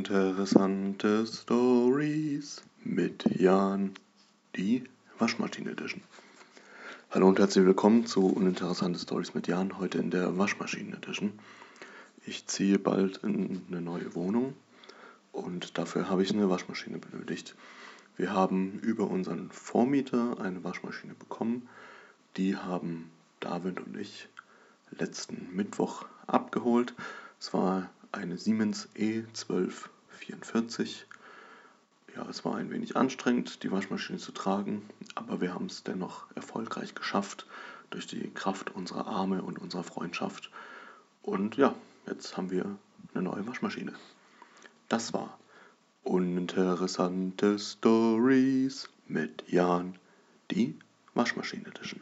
Uninteressante Stories mit Jan, die Waschmaschine Edition. Hallo und herzlich willkommen zu Uninteressante Stories mit Jan, heute in der Waschmaschinen Edition. Ich ziehe bald in eine neue Wohnung und dafür habe ich eine Waschmaschine benötigt. Wir haben über unseren Vormieter eine Waschmaschine bekommen. Die haben David und ich letzten Mittwoch abgeholt. Es war eine Siemens E1244. Ja, es war ein wenig anstrengend, die Waschmaschine zu tragen, aber wir haben es dennoch erfolgreich geschafft durch die Kraft unserer Arme und unserer Freundschaft. Und ja, jetzt haben wir eine neue Waschmaschine. Das war Uninteressante Stories mit Jan, die Waschmaschine Edition.